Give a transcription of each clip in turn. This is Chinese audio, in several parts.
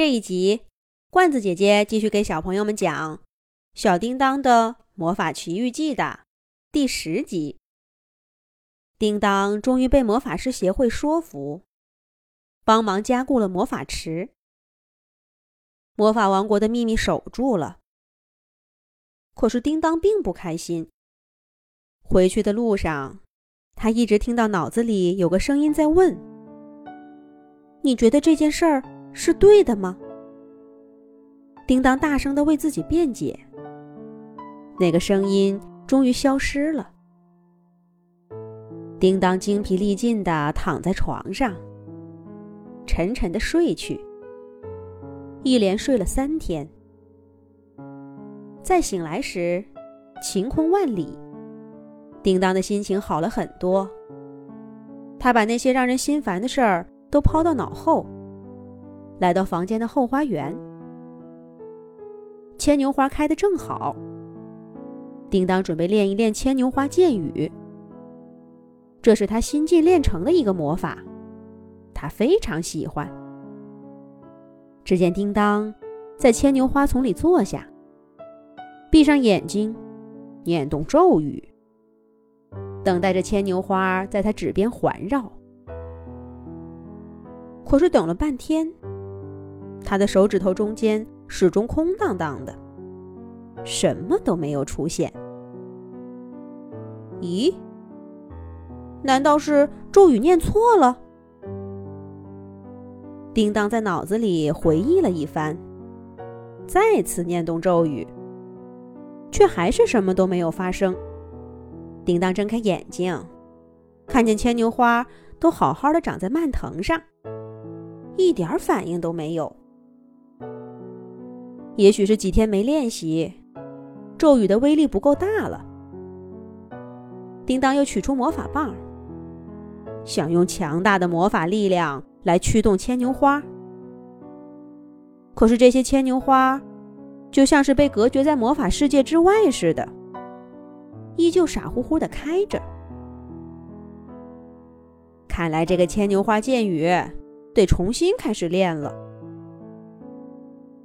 这一集，罐子姐姐继续给小朋友们讲《小叮当的魔法奇遇记》的第十集。叮当终于被魔法师协会说服，帮忙加固了魔法池，魔法王国的秘密守住了。可是叮当并不开心。回去的路上，他一直听到脑子里有个声音在问：“你觉得这件事儿？”是对的吗？叮当大声的为自己辩解。那个声音终于消失了。叮当精疲力尽的躺在床上，沉沉的睡去，一连睡了三天。再醒来时，晴空万里，叮当的心情好了很多。他把那些让人心烦的事儿都抛到脑后。来到房间的后花园，牵牛花开得正好。叮当准备练一练牵牛花箭语，这是他新近练成的一个魔法，他非常喜欢。只见叮当在牵牛花丛里坐下，闭上眼睛，念动咒语，等待着牵牛花在他指边环绕。可是等了半天。他的手指头中间始终空荡荡的，什么都没有出现。咦？难道是咒语念错了？叮当在脑子里回忆了一番，再次念动咒语，却还是什么都没有发生。叮当睁开眼睛，看见牵牛花都好好的长在蔓藤上，一点反应都没有。也许是几天没练习，咒语的威力不够大了。叮当又取出魔法棒，想用强大的魔法力量来驱动牵牛花。可是这些牵牛花，就像是被隔绝在魔法世界之外似的，依旧傻乎乎的开着。看来这个牵牛花箭语得重新开始练了。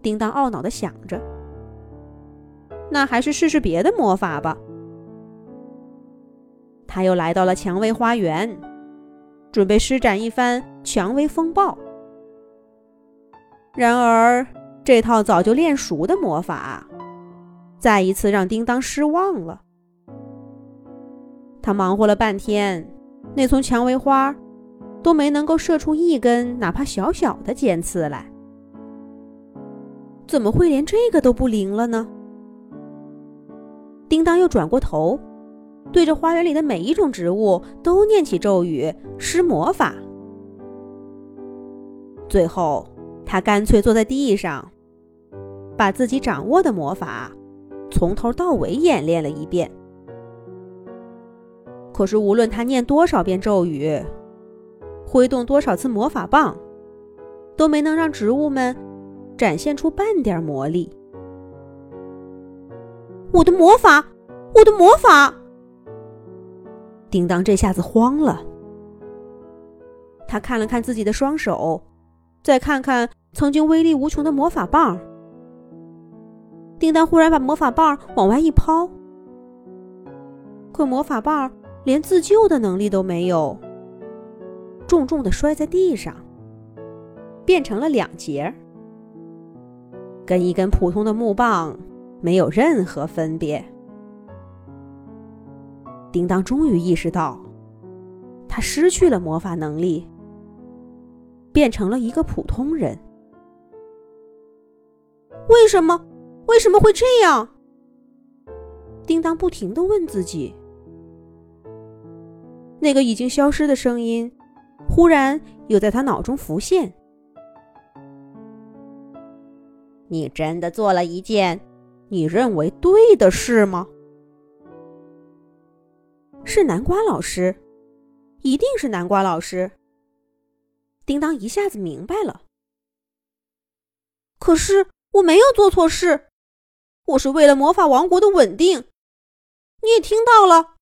叮当懊恼地想着：“那还是试试别的魔法吧。”他又来到了蔷薇花园，准备施展一番蔷薇风暴。然而，这套早就练熟的魔法，再一次让叮当失望了。他忙活了半天，那丛蔷薇花都没能够射出一根哪怕小小的尖刺来。怎么会连这个都不灵了呢？叮当又转过头，对着花园里的每一种植物都念起咒语，施魔法。最后，他干脆坐在地上，把自己掌握的魔法从头到尾演练了一遍。可是，无论他念多少遍咒语，挥动多少次魔法棒，都没能让植物们。展现出半点魔力！我的魔法，我的魔法！叮当这下子慌了。他看了看自己的双手，再看看曾经威力无穷的魔法棒。叮当忽然把魔法棒往外一抛，可魔法棒连自救的能力都没有，重重的摔在地上，变成了两截。跟一根普通的木棒没有任何分别。叮当终于意识到，他失去了魔法能力，变成了一个普通人。为什么？为什么会这样？叮当不停的问自己。那个已经消失的声音，忽然又在他脑中浮现。你真的做了一件你认为对的事吗？是南瓜老师，一定是南瓜老师。叮当一下子明白了。可是我没有做错事，我是为了魔法王国的稳定。你也听到了，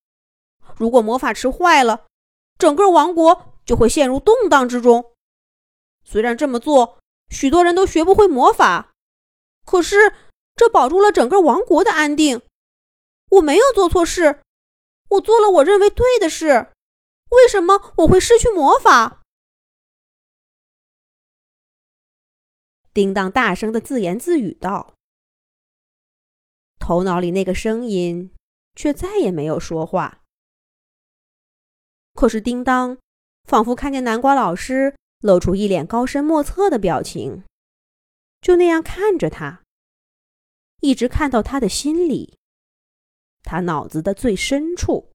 如果魔法池坏了，整个王国就会陷入动荡之中。虽然这么做许多人都学不会魔法，可是这保住了整个王国的安定。我没有做错事，我做了我认为对的事。为什么我会失去魔法？叮当大声的自言自语道，头脑里那个声音却再也没有说话。可是叮当仿佛看见南瓜老师露出一脸高深莫测的表情，就那样看着他，一直看到他的心里，他脑子的最深处。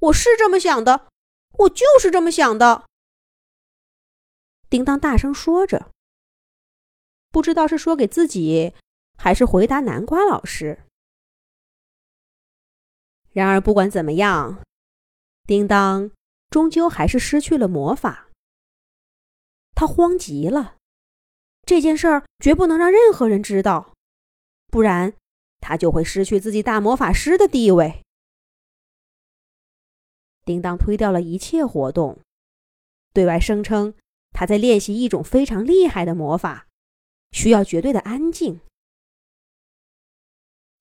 我是这么想的，我就是这么想的。叮当大声说着，不知道是说给自己，还是回答南瓜老师。然而，不管怎么样，叮当终究还是失去了魔法。他慌极了，这件事儿绝不能让任何人知道，不然他就会失去自己大魔法师的地位。叮当推掉了一切活动，对外声称。他在练习一种非常厉害的魔法，需要绝对的安静。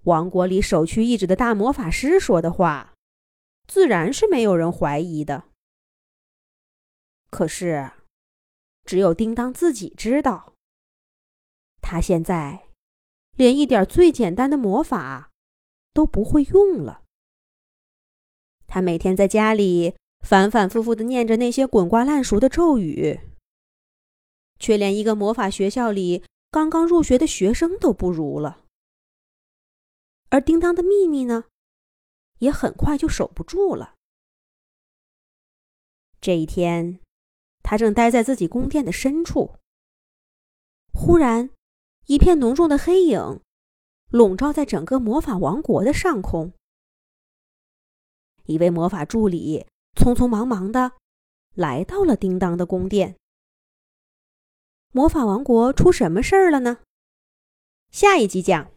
王国里首屈一指的大魔法师说的话，自然是没有人怀疑的。可是，只有叮当自己知道，他现在连一点最简单的魔法都不会用了。他每天在家里反反复复的念着那些滚瓜烂熟的咒语。却连一个魔法学校里刚刚入学的学生都不如了，而叮当的秘密呢，也很快就守不住了。这一天，他正待在自己宫殿的深处，忽然，一片浓重的黑影笼罩在整个魔法王国的上空。一位魔法助理匆匆忙忙的来到了叮当的宫殿。魔法王国出什么事儿了呢？下一集讲。